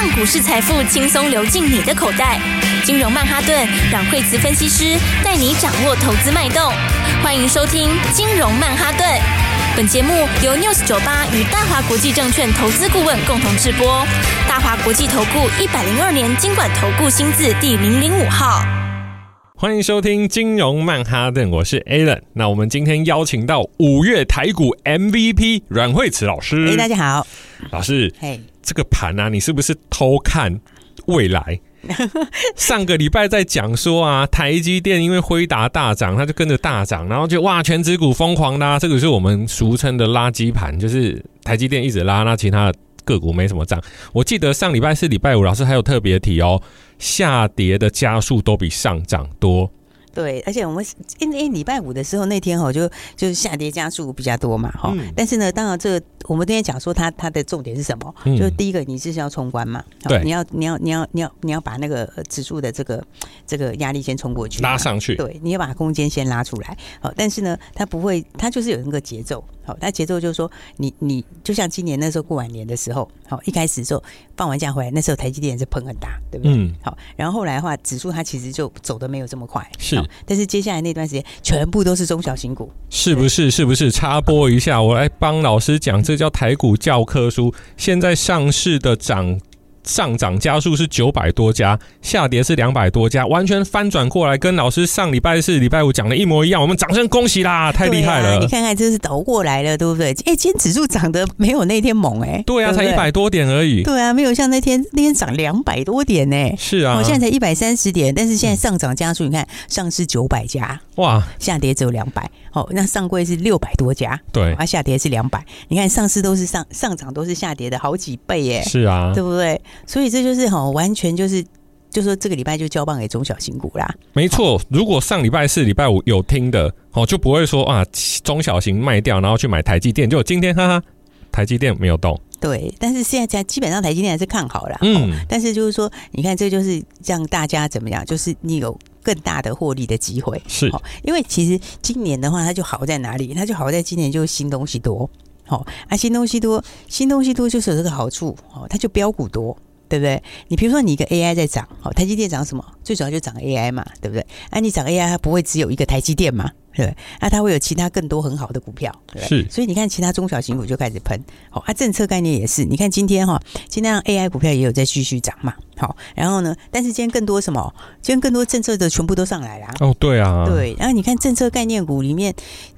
让股市财富轻松流进你的口袋。金融曼哈顿，让惠慈分析师带你掌握投资脉动。欢迎收听金融曼哈顿。本节目由 News 九八与大华国际证券投资顾问共同制播。大华国际投顾一百零二年金管投顾新字第零零五号。欢迎收听金融曼哈顿，我是 Alan。那我们今天邀请到五月台股 MVP 阮惠慈老师。哎，大家好，老师。嘿，这个盘啊，你是不是偷看未来？上个礼拜在讲说啊，台积电因为辉达大涨，它就跟着大涨，然后就哇，全指股疯狂拉，这个是我们俗称的垃圾盘，就是台积电一直拉，那其他的个股没什么涨。我记得上礼拜四、礼拜五，老师还有特别提哦。下跌的加速都比上涨多。对，而且我们因为礼拜五的时候那天哈，就就是下跌加速比较多嘛哈。嗯、但是呢，当然这个我们今天讲说它它的重点是什么？嗯、就是第一个，你是要冲关嘛？对，你要你要你要你要你要把那个指数的这个这个压力先冲过去，拉上去。对，你要把空间先拉出来。好，但是呢，它不会，它就是有那个节奏。好，它节奏就是说，你你就像今年那时候过完年的时候，好，一开始的时候放完假回来，那时候台积电是喷很大，对不对？嗯。好，然后后来的话，指数它其实就走的没有这么快。是。但是接下来那段时间，全部都是中小型股，是不是？是不是？插播一下，我来帮老师讲，这叫台股教科书。现在上市的涨。上涨家数是九百多家，下跌是两百多家，完全翻转过来，跟老师上礼拜四、礼拜五讲的一模一样。我们掌声恭喜啦，太厉害了！啊、你看看，这是倒过来了，对不对？哎、欸，今天指数涨得没有那天猛哎、欸。对啊，对对才一百多点而已。对啊，没有像那天那天涨两百多点呢、欸。是啊，我现在才一百三十点，但是现在上涨家数，你看上市九百家，哇，下跌只有两百。哦，那上柜是六百多家，对，啊，下跌是两百。你看上市都是上上涨都是下跌的好几倍耶。是啊，对不对？所以这就是哦，完全就是，就说这个礼拜就交棒给中小型股啦。没错，如果上礼拜四、礼拜五有听的，哦，就不会说啊，中小型卖掉，然后去买台积电。就今天，哈哈，台积电没有动。对，但是现在基本上台积电还是看好了。嗯，但是就是说，你看，这就是让大家怎么样？就是你有。更大的获利的机会是，因为其实今年的话，它就好在哪里？它就好在今年就是新东西多，好啊，新东西多，新东西多就是有这个好处，哦，它就标股多，对不对？你比如说你一个 AI 在涨，好，台积电涨什么？最主要就涨 AI 嘛，对不对？啊，你涨 AI，它不会只有一个台积电嘛？对，那它会有其他更多很好的股票，对，是，所以你看其他中小型股就开始喷，好，啊，政策概念也是，你看今天哈，今天 AI 股票也有在继续涨嘛，好，然后呢，但是今天更多什么？今天更多政策的全部都上来了，哦，对啊，对，然后你看政策概念股里面，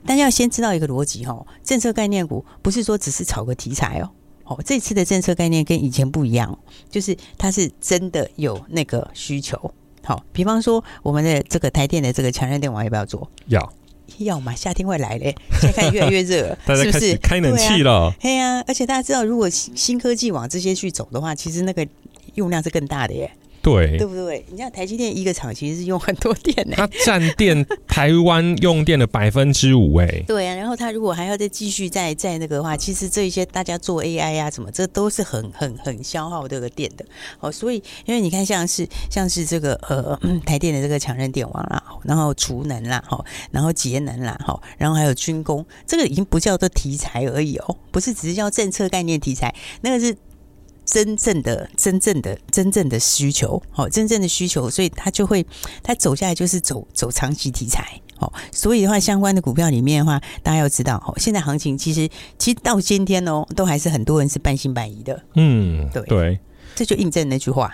大家要先知道一个逻辑哈，政策概念股不是说只是炒个题材哦，哦，这次的政策概念跟以前不一样，就是它是真的有那个需求，好，比方说我们的这个台电的这个强韧电网要不要做？要。要嘛，夏天会来嘞，现在开始越来越热，是不是？开冷气了。对呀、啊，而且大家知道，如果新新科技往这些去走的话，其实那个用量是更大的耶。对，对不对？你像台积电一个厂其实是用很多电呢，它占电台湾用电的百分之五哎。对啊，然后它如果还要再继续再再那个的话，其实这一些大家做 AI 啊什么，这都是很很很消耗这个电的。哦，所以因为你看像是像是这个呃台电的这个强韧电网啦，然后储能啦，哈，然后节能啦，哈，然后还有军工，这个已经不叫做题材而已哦，不是只是叫政策概念题材，那个是。真正的、真正的、真正的需求，好，真正的需求，所以它就会，它走下来就是走走长期题材，哦，所以的话，相关的股票里面的话，大家要知道，哦，现在行情其实，其实到今天哦，都还是很多人是半信半疑的，嗯，对。对，这就印证那句话。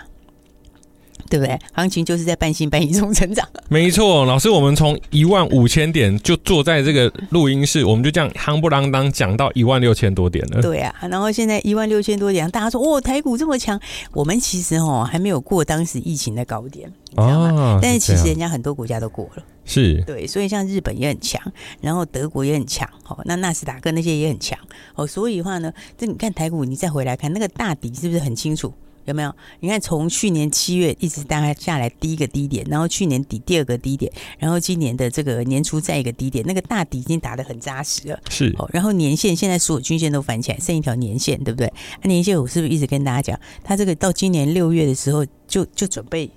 对不对？行情就是在半信半疑中成长。没错，老师，我们从一万五千点就坐在这个录音室，我们就这样夯不啷当讲到一万六千多点了。对啊，然后现在一万六千多点，大家说哦，台股这么强，我们其实哦还没有过当时疫情的高点，你知道吗？哦、但是其实人家很多国家都过了，是对，所以像日本也很强，然后德国也很强，哦，那纳斯达克那些也很强，哦，所以的话呢，这你看台股，你再回来看那个大底是不是很清楚？有没有？你看，从去年七月一直大概下来第一个低点，然后去年底第二个低点，然后今年的这个年初再一个低点，那个大底已经打得很扎实了。是哦，然后年线现在所有均线都反起来，剩一条年线，对不对？那年线我是不是一直跟大家讲，它这个到今年六月的时候就就准备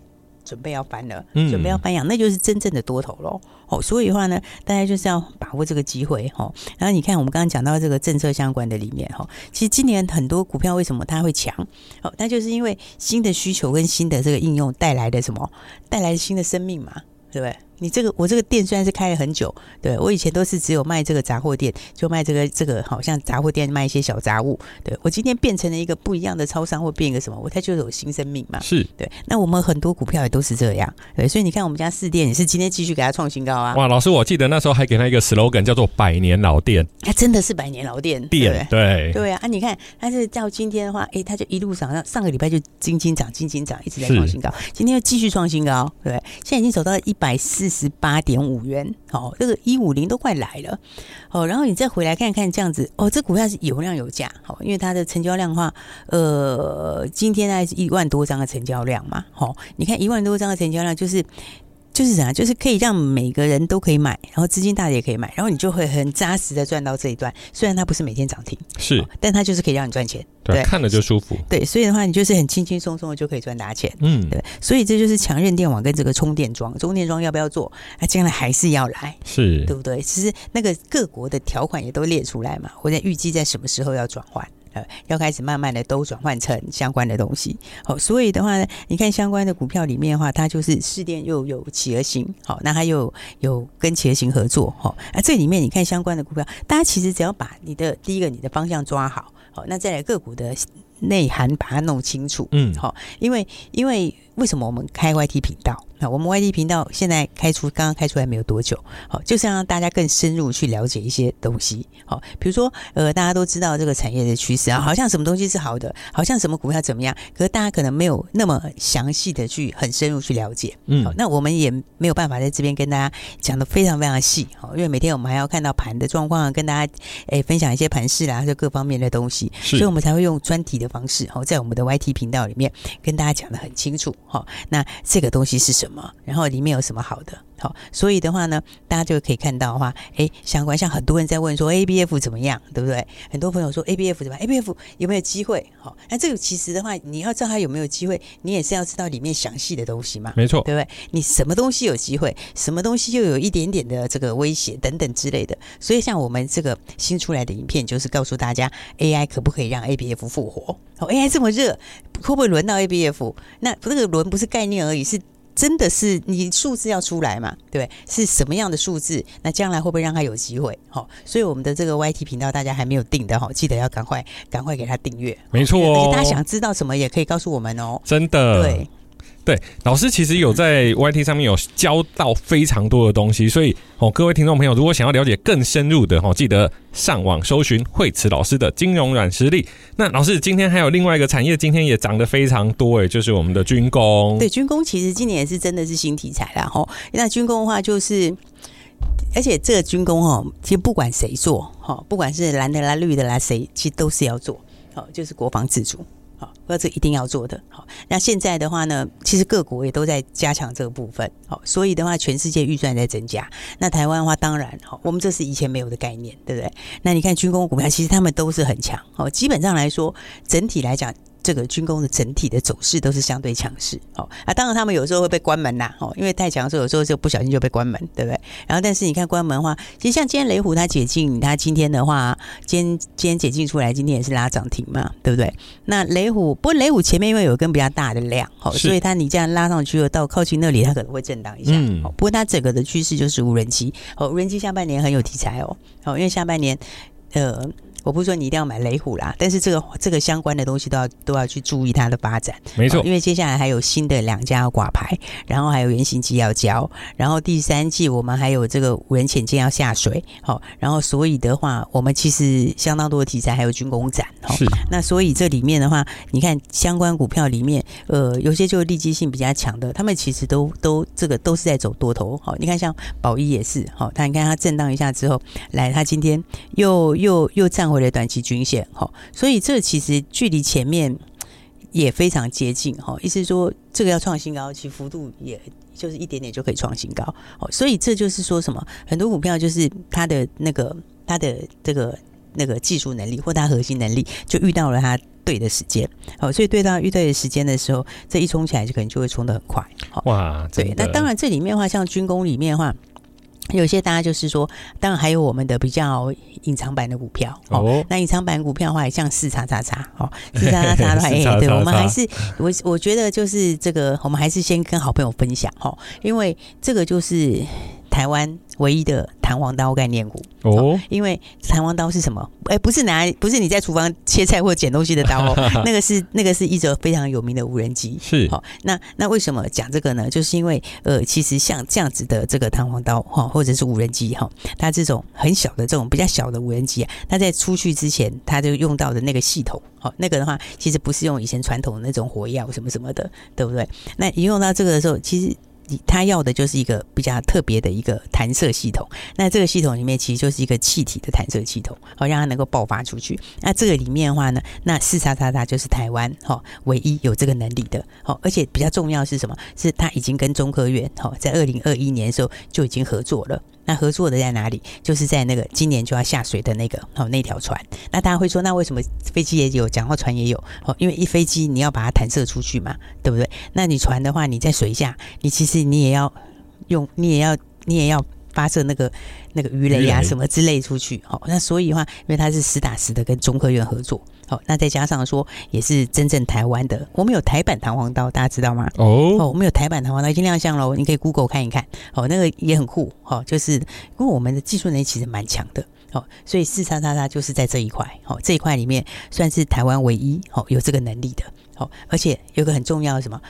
准备要翻了，嗯准备要翻扬，那就是真正的多头喽。哦，所以的话呢，大家就是要把握这个机会哈。然后你看，我们刚刚讲到这个政策相关的里面哈，其实今年很多股票为什么它会强？哦，那就是因为新的需求跟新的这个应用带来的什么？带来新的生命嘛，对不对？你这个我这个店虽然是开了很久，对我以前都是只有卖这个杂货店，就卖这个这个好像杂货店卖一些小杂物。对我今天变成了一个不一样的超商，或变一个什么，我它就有新生命嘛。是对，那我们很多股票也都是这样。对，所以你看我们家四店也是今天继续给它创新高啊。哇，老师，我记得那时候还给他一个 slogan 叫做“百年老店”，它真的是百年老店。店对对啊，啊，你看它是到今天的话，哎，它就一路上上上个礼拜就金金涨，金金涨，一直在创新高，今天又继续创新高，对，现在已经走到一百四十八点五。元，哦，这个一五零都快来了，哦，然后你再回来看看这样子，哦，这股票是有量有价，好，因为它的成交量的话，呃，今天大概是一万多张的成交量嘛，好，你看一万多张的成交量就是。就是啥，就是可以让每个人都可以买，然后资金大的也可以买，然后你就会很扎实的赚到这一段。虽然它不是每天涨停，是，但它就是可以让你赚钱。对，对，看了就舒服。对，所以的话，你就是很轻轻松松的就可以赚大钱。嗯，对，所以这就是强韧电网跟这个充电桩，充电桩要不要做？那将来还是要来，是对不对？其实那个各国的条款也都列出来嘛，或者预计在什么时候要转换。呃，要开始慢慢的都转换成相关的东西，好，所以的话呢，你看相关的股票里面的话，它就是四电又有企鹅型，好，那它又有跟企鹅型合作，好，那，这里面你看相关的股票，大家其实只要把你的第一个你的方向抓好，好，那再来个股的内涵把它弄清楚，嗯，好，因为因为为什么我们开 YT 频道？那我们 YT 频道现在开出，刚刚开出来没有多久，好，就是让大家更深入去了解一些东西，好，比如说，呃，大家都知道这个产业的趋势啊，好像什么东西是好的，好像什么股票怎么样，可是大家可能没有那么详细的去很深入去了解，嗯，好，那我们也没有办法在这边跟大家讲的非常非常细，好，因为每天我们还要看到盘的状况，跟大家诶分享一些盘势啦，就各方面的东西，所以我们才会用专题的方式，好，在我们的 YT 频道里面跟大家讲的很清楚，哈，那这个东西是什么？然后里面有什么好的？好，所以的话呢，大家就可以看到的话，哎，相关像很多人在问说 ABF 怎么样，对不对？很多朋友说 ABF 怎么样？ABF 有没有机会？好，那这个其实的话，你要知道它有没有机会，你也是要知道里面详细的东西嘛，没错，对不对？你什么东西有机会，什么东西又有一点点的这个威胁等等之类的。所以像我们这个新出来的影片，就是告诉大家 AI 可不可以让 ABF 复活？哦，AI 这么热，会不会轮到 ABF？那这个轮不是概念而已，是。真的是你数字要出来嘛？对，是什么样的数字？那将来会不会让他有机会？好，所以我们的这个 YT 频道大家还没有订的哈，记得要赶快赶快给他订阅。没错哦，而且大家想知道什么也可以告诉我们哦。真的，对。对，老师其实有在 YT 上面有教到非常多的东西，所以哦，各位听众朋友，如果想要了解更深入的哦，记得上网搜寻惠慈老师的金融软实力。那老师今天还有另外一个产业，今天也涨得非常多诶，就是我们的军工。对，军工其实今年也是真的是新题材啦哈。那军工的话，就是而且这个军工哈，其实不管谁做哈，不管是蓝的啦、绿的啦，谁其实都是要做，好，就是国防自主。好，那这一定要做的。好，那现在的话呢，其实各国也都在加强这个部分。好，所以的话，全世界预算在增加。那台湾的话，当然，好，我们这是以前没有的概念，对不对？那你看军工股票，其实他们都是很强。好，基本上来说，整体来讲。这个军工的整体的走势都是相对强势，哦啊，当然他们有时候会被关门呐，哦，因为太强的时候，有时候就不小心就被关门，对不对？然后，但是你看关门的话，其实像今天雷虎它解禁，它今天的话，今天今天解禁出来，今天也是拉涨停嘛，对不对？那雷虎，不过雷虎前面因为有一根比较大的量，哦，所以它你这样拉上去了，到靠近那里，它可能会震荡一下。嗯，不过它整个的趋势就是无人机，哦，无人机下半年很有题材哦，哦，因为下半年，呃。我不是说你一定要买雷虎啦，但是这个这个相关的东西都要都要去注意它的发展。没错，因为接下来还有新的两家要挂牌，然后还有原型机要交，然后第三季我们还有这个无人潜舰要下水，好，然后所以的话，我们其实相当多的题材，还有军工展，是。那所以这里面的话，你看相关股票里面，呃，有些就利基性比较强的，他们其实都都这个都是在走多头。好，你看像宝一也是，好，它你看它震荡一下之后，来，它今天又又又站。或者短期均线，哈，所以这其实距离前面也非常接近，哈，意思说这个要创新高，其幅度也就是一点点就可以创新高，哦，所以这就是说什么，很多股票就是它的那个它的这个那个技术能力或它核心能力，就遇到了它。对的时间，哦，所以对到遇对的时间的时候，这一冲起来就可能就会冲得很快。哇，对，那当然这里面的话，像军工里面的话。有些大家就是说，当然还有我们的比较隐藏版的股票哦。那隐藏版股票的话，也像四叉叉叉哦，四叉叉叉的话，哎，对，我们还是我我觉得就是这个，我们还是先跟好朋友分享哈，因为这个就是台湾。唯一的弹簧刀概念股哦，因为弹簧刀是什么？哎、欸，不是拿，不是你在厨房切菜或捡东西的刀哦，那个是那个是一则非常有名的无人机。是，好，那那为什么讲这个呢？就是因为呃，其实像这样子的这个弹簧刀哈，或者是无人机哈，它这种很小的这种比较小的无人机啊，它在出去之前，它就用到的那个系统，好，那个的话其实不是用以前传统的那种火药什么什么的，对不对？那一用到这个的时候，其实。他要的就是一个比较特别的一个弹射系统，那这个系统里面其实就是一个气体的弹射系统，好让它能够爆发出去。那这个里面的话呢，那四叉叉叉就是台湾哈唯一有这个能力的，好，而且比较重要是什么？是它已经跟中科院哈在二零二一年的时候就已经合作了。那合作的在哪里？就是在那个今年就要下水的那个哦那条船。那大家会说，那为什么飞机也有，讲话船也有？哦，因为一飞机你要把它弹射出去嘛，对不对？那你船的话，你在水下，你其实你也要用，你也要你也要发射那个那个鱼雷啊什么之类出去。哦，那所以的话，因为它是实打实的跟中科院合作。哦，那再加上说，也是真正台湾的，我们有台版弹簧刀，大家知道吗？哦，哦，我们有台版弹簧刀，已经亮相了，你可以 Google 看一看。哦，那个也很酷。哦，就是因为我们的技术能力其实蛮强的。哦，所以四叉叉叉就是在这一块。哦，这一块里面算是台湾唯一哦有这个能力的。哦，而且有个很重要的什么，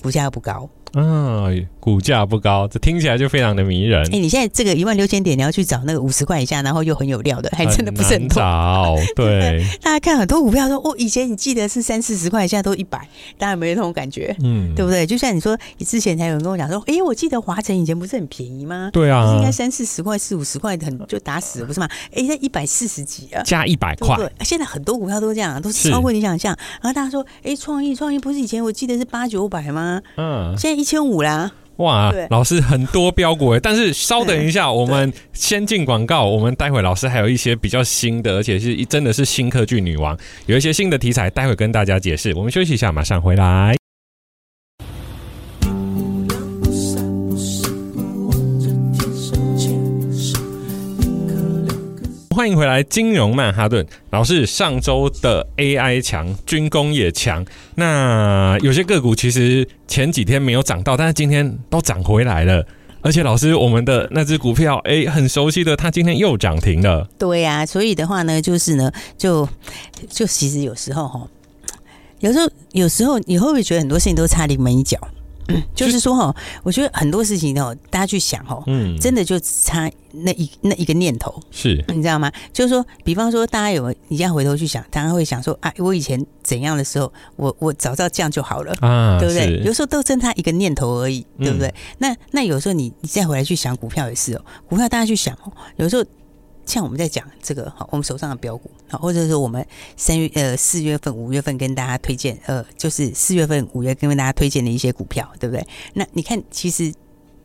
股价又不高。嗯，股价不高，这听起来就非常的迷人。哎、欸，你现在这个一万六千点，你要去找那个五十块以下，然后又很有料的，还真的不是很多。很对，大家看很多股票说，哦，以前你记得是三四十块，现在都一百，大家有没有那种感觉？嗯，对不对？就像你说，你之前才有人跟我讲说，哎、欸，我记得华晨以前不是很便宜吗？对啊，应该三四十块、四五十块，很就打死了，不是吗？哎、欸，在一百四十几啊，加一百块。对，现在很多股票都这样，都是超过你想象。然后大家说，哎、欸，创意创意不是以前我记得是八九百吗？嗯，现在一千五啦。哇，老师很多标股诶，但是稍等一下，我们先进广告。我们待会老师还有一些比较新的，而且是真的是新科技女王，有一些新的题材，待会跟大家解释。我们休息一下，马上回来。欢迎回来，金融曼哈顿老师。上周的 AI 强，军工也强。那有些个股其实前几天没有涨到，但是今天都涨回来了。而且老师，我们的那只股票，哎，很熟悉的，它今天又涨停了。对呀、所以的话呢，就是呢，就就其实有时候哈，有时候有时候你会不会觉得很多事情都差临门一脚？嗯，就是说哈，我觉得很多事情哦，大家去想哦，嗯，真的就差那一那一个念头，是，你知道吗？就是说，比方说，大家有你这样回头去想，大家会想说，啊，我以前怎样的时候，我我早知道这样就好了啊，对不对？有时候都争他一个念头而已，对不对？嗯、那那有时候你你再回来去想股票也是哦，股票大家去想哦，有时候。像我们在讲这个好，我们手上的标股好，或者说我们三月呃四月份五月份跟大家推荐呃，就是四月份五月跟大家推荐的一些股票，对不对？那你看，其实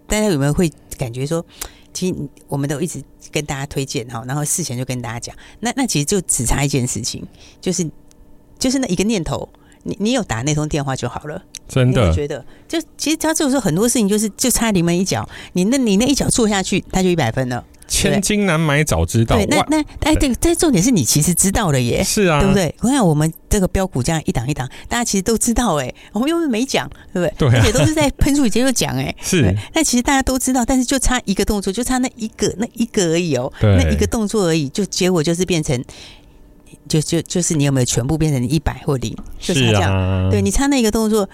大家有没有会感觉说，其实我们都一直跟大家推荐哈，然后事前就跟大家讲，那那其实就只差一件事情，就是就是那一个念头，你你有打那通电话就好了，真的觉得就其实他就是说很多事情就是就差临门一脚，你那你那一脚做下去，他就一百分了。千金难买早知道。对，那那哎，对，这重点是你其实知道了耶。是啊，对不对？我看我们这个标股这样一档一档，大家其实都知道哎，我们又没讲，对不对？对，而且都是在喷出以前就讲哎。是。那其实大家都知道，但是就差一个动作，就差那一个那一个而已哦。那一个动作而已，就结果就是变成，就就就是你有没有全部变成一百或零？就差这样。对，你差那一个动作。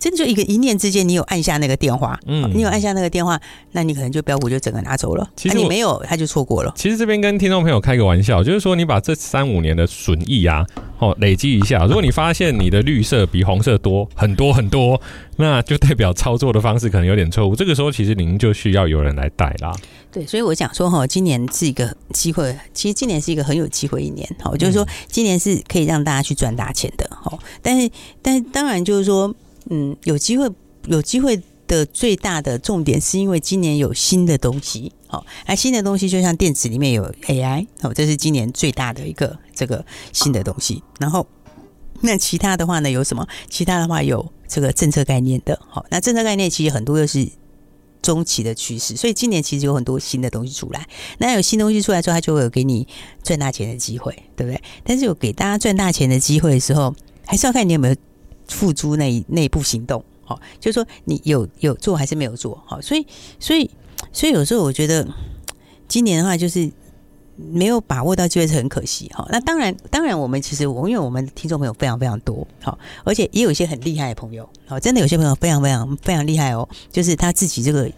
真的就一个一念之间，你有按下那个电话，嗯，你有按下那个电话，那你可能就标股就整个拿走了。其实、啊、你没有，他就错过了。其实这边跟听众朋友开个玩笑，就是说你把这三五年的损益啊，哦，累积一下，如果你发现你的绿色比红色多很多很多，那就代表操作的方式可能有点错误。这个时候其实您就需要有人来带啦。对，所以我讲说哈，今年是一个机会，其实今年是一个很有机会一年，好，就是说今年是可以让大家去赚大钱的，好，但是但是当然就是说。嗯，有机会，有机会的最大的重点是因为今年有新的东西，好，而新的东西就像电子里面有 AI，哦，这是今年最大的一个这个新的东西。然后那其他的话呢？有什么？其他的话有这个政策概念的。好，那政策概念其实很多又是中期的趋势，所以今年其实有很多新的东西出来。那有新东西出来之后，它就会有给你赚大钱的机会，对不对？但是有给大家赚大钱的机会的时候，还是要看你有没有付诸那那一步行动。好，就是说你有有做还是没有做。好，所以所以所以有时候我觉得今年的话就是。没有把握到机会是很可惜哈。那当然，当然我们其实我因为我们听众朋友非常非常多，好，而且也有一些很厉害的朋友，好，真的有些朋友非常非常非常厉害哦，就是他自己这个。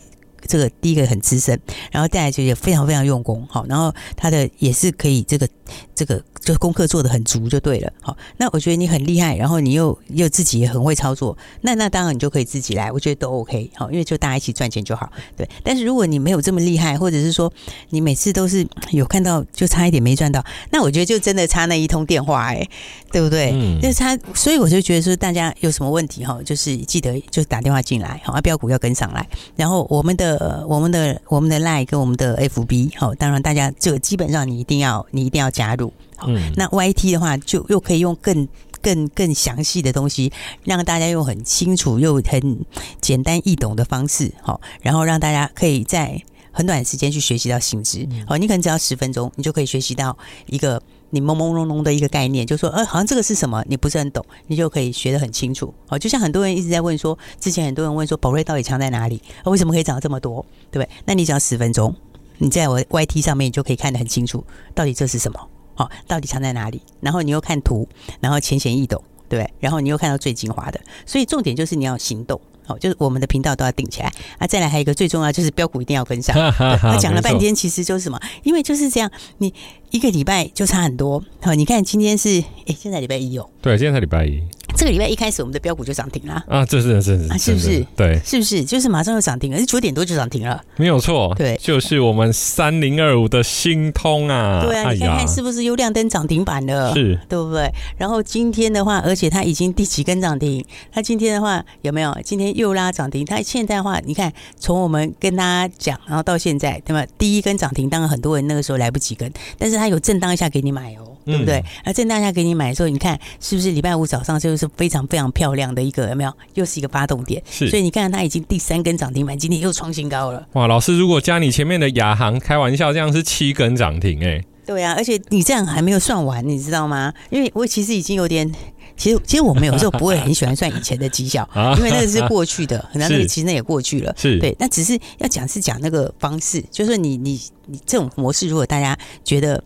这个第一个很资深，然后再来就也非常非常用功，好，然后他的也是可以这个这个就功课做的很足就对了，好，那我觉得你很厉害，然后你又又自己也很会操作，那那当然你就可以自己来，我觉得都 OK，好，因为就大家一起赚钱就好，对。但是如果你没有这么厉害，或者是说你每次都是 有看到就差一点没赚到，那我觉得就真的差那一通电话，哎，对不对？嗯。就差，所以我就觉得说大家有什么问题哈，就是记得就打电话进来，好，标股要跟上来，然后我们的。呃，我们的我们的 Line 跟我们的 FB，好，当然大家这个基本上你一定要你一定要加入，好，嗯、那 YT 的话就又可以用更更更详细的东西，让大家用很清楚又很简单易懂的方式，好，然后让大家可以在很短时间去学习到新知，好，你可能只要十分钟，你就可以学习到一个。你朦朦胧胧的一个概念，就说，呃，好像这个是什么？你不是很懂，你就可以学得很清楚。哦，就像很多人一直在问说，之前很多人问说，宝瑞到底强在哪里？为什么可以涨这么多？对不对？那你只要十分钟，你在我 YT 上面你就可以看得很清楚，到底这是什么？好，到底强在哪里？然后你又看图，然后浅显易懂，对对？然后你又看到最精华的，所以重点就是你要行动。好，就是我们的频道都要定起来啊！再来还有一个最重要，就是标股一定要跟上。他讲了半天，其实就是什么？因为就是这样，你一个礼拜就差很多。好，你看今天是哎，现在礼拜一哦。对，今天才礼拜一。这个礼拜一开始，我们的标股就涨停了啊！这是是是，是不是？对，是不是？就是马上就涨停了，是九点多就涨停了，没有错。对，就是我们三零二五的新通啊！对啊，你看看是不是又亮灯涨停板了？是，对不对？然后今天的话，而且它已经第几根涨停？它今天的话有没有？今天又拉涨停？它现在的话，你看从我们跟大家讲，然后到现在，对吧？第一根涨停，当然很多人那个时候来不及跟，但是它有震荡一下给你买哦。对不对？而正大家给你买的时候，你看是不是礼拜五早上就是非常非常漂亮的一个有没有？又是一个发动点。是，所以你看它已经第三根涨停板，今天又创新高了。哇，老师，如果加你前面的亚航，开玩笑，这样是七根涨停哎、欸。对啊，而且你这样还没有算完，你知道吗？因为我其实已经有点，其实其实我们有时候不会很喜欢算以前的绩效，因为那个是过去的，那那个其实那也过去了。是对，那只是要讲是讲那个方式，就是你你你这种模式，如果大家觉得。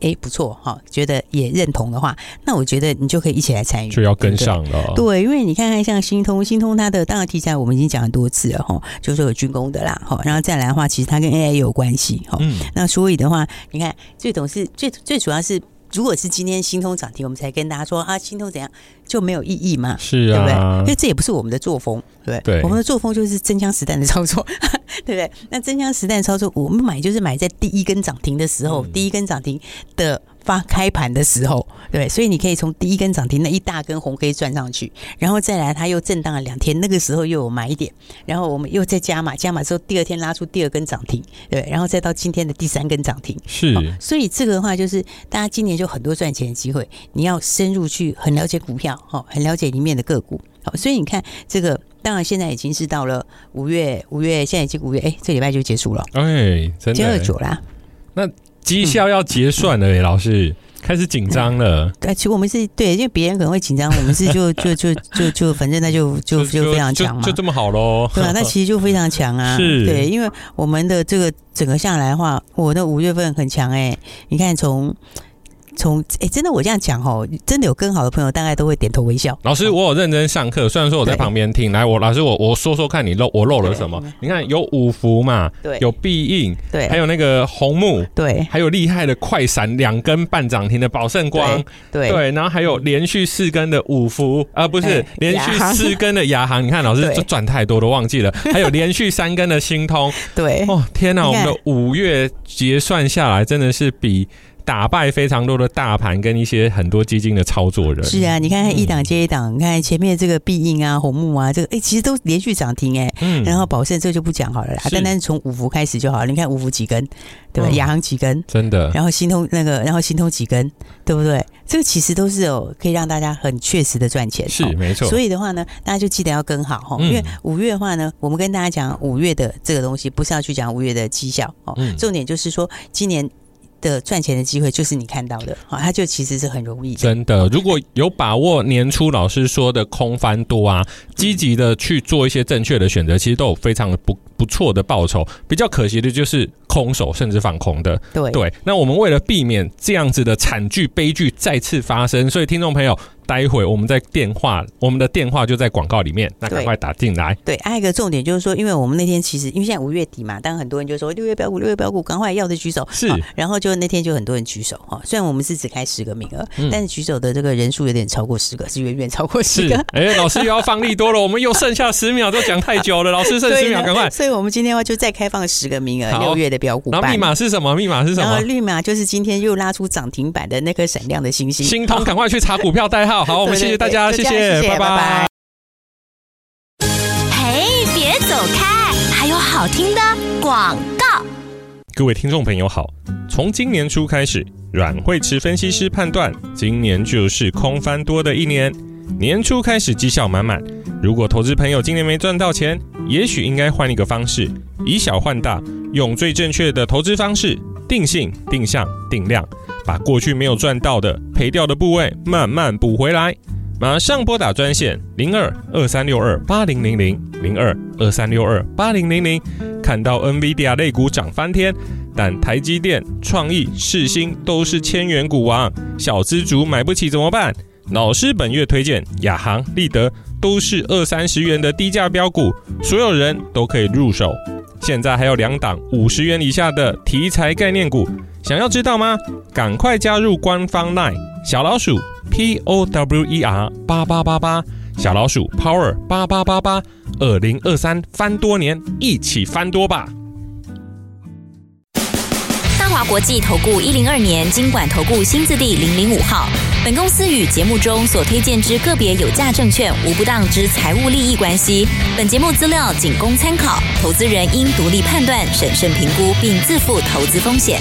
哎，不错哈，觉得也认同的话，那我觉得你就可以一起来参与，就要跟上了。对，因为你看看像新通，新通它的当然题材我们已经讲很多次了哈，就是有军工的啦哈，然后再来的话，其实它跟 AI 也有关系哈。嗯，那所以的话，你看最总是最最主要是。如果是今天新通涨停，我们才跟大家说啊，新通怎样就没有意义嘛？是啊，对不对？因为这也不是我们的作风，对不对？对，我们的作风就是真枪实弹的操作，对不对？那真枪实弹操作，我们买就是买在第一根涨停的时候，嗯、第一根涨停的。发开盘的时候，对，所以你可以从第一根涨停那一大根红 K 赚上去，然后再来它又震荡了两天，那个时候又有买点，然后我们又再加码，加码之后第二天拉出第二根涨停，对，然后再到今天的第三根涨停，是，所以这个的话就是大家今年就很多赚钱的机会，你要深入去很了解股票，哈，很了解里面的个股，好，所以你看这个，当然现在已经是到了五月，五月现在已经五月，哎，这礼拜就结束了，哎，真的，二九啦，那。绩效要结算了，欸，老师开始紧张了。对，其实我们是对，因为别人可能会紧张，我们是就 就就就就反正那就就就非常强嘛，就这么好喽。对啊，那其实就非常强啊。是，对，因为我们的这个整个下来的话，我的五月份很强哎，你看从。从哎，真的我这样讲哦，真的有跟好的朋友，大概都会点头微笑。老师，我有认真上课，虽然说我在旁边听。来，我老师，我我说说看你漏我漏了什么？你看有五福嘛，对，有必应，对，还有那个红木，对，还有厉害的快闪两根半涨停的宝盛光，对对，然后还有连续四根的五福，啊，不是连续四根的亚航。你看老师这赚太多都忘记了，还有连续三根的星通，对，哦天哪，我们的五月结算下来真的是比。打败非常多的大盘跟一些很多基金的操作人。是啊，你看看一档接一档，你看前面这个必应啊、红木啊，这个哎、欸，其实都连续涨停哎、欸。嗯。然后宝盛这就不讲好了啦，单单从五福开始就好了。你看五福几根，对吧？亚、嗯、航几根，真的。然后新通那个，然后新通几根，对不对？这个其实都是有可以让大家很确实的赚钱。是没错。所以的话呢，大家就记得要跟好哈，因为五月的话呢，我们跟大家讲五月的这个东西，不是要去讲五月的绩效哦。嗯。重点就是说，今年。的赚钱的机会就是你看到的，好，它就其实是很容易的。真的，如果有把握年初老师说的空翻多啊，积极的去做一些正确的选择，其实都有非常不不错的报酬。比较可惜的就是空手甚至放空的。对对，那我们为了避免这样子的惨剧悲剧再次发生，所以听众朋友。待会我们在电话，我们的电话就在广告里面，那赶快打进来。对，还有一个重点就是说，因为我们那天其实因为现在五月底嘛，当然很多人就说六月标股，六月标股，赶快要的举手。是，然后就那天就很多人举手哈。虽然我们是只开十个名额，嗯、但是举手的这个人数有点超过十个，是远远超过十个。哎、欸，老师又要放力多了，我们又剩下十秒，都讲太久了。老师剩十秒，赶快。所以我们今天的话就再开放十个名额，六月的标股。然后密码是什么？密码是什么？然后密码就是今天又拉出涨停板的那颗闪亮的星星。星通，赶快去查股票代号。好，我们谢谢大家。好，谢谢，谢谢，拜拜。嘿，别走开，还有好听的广告。各位听众朋友好，从今年初开始，阮慧池分析师判断，今年就是空翻多的一年。年初开始绩效满满，如果投资朋友今年没赚到钱，也许应该换一个方式，以小换大，用最正确的投资方式，定性、定向、定量，把过去没有赚到的、赔掉的部位慢慢补回来。马上拨打专线零二二三六二八零零零零二二三六二八零零零，看到 NVIDIA 类股涨翻天，但台积电、创意、世芯都是千元股王，小资族买不起怎么办？老师本月推荐亚航、立德都是二三十元的低价标股，所有人都可以入手。现在还有两档五十元以下的题材概念股，想要知道吗？赶快加入官方 LINE 小老鼠。P O W E R 八八八八，小老鼠 Power 八八八八，二零二三翻多年，一起翻多吧！大华国际投顾一零二年金管投顾新字第零零五号，本公司与节目中所推荐之个别有价证券无不当之财务利益关系。本节目资料仅供参考，投资人应独立判断、审慎评估，并自负投资风险。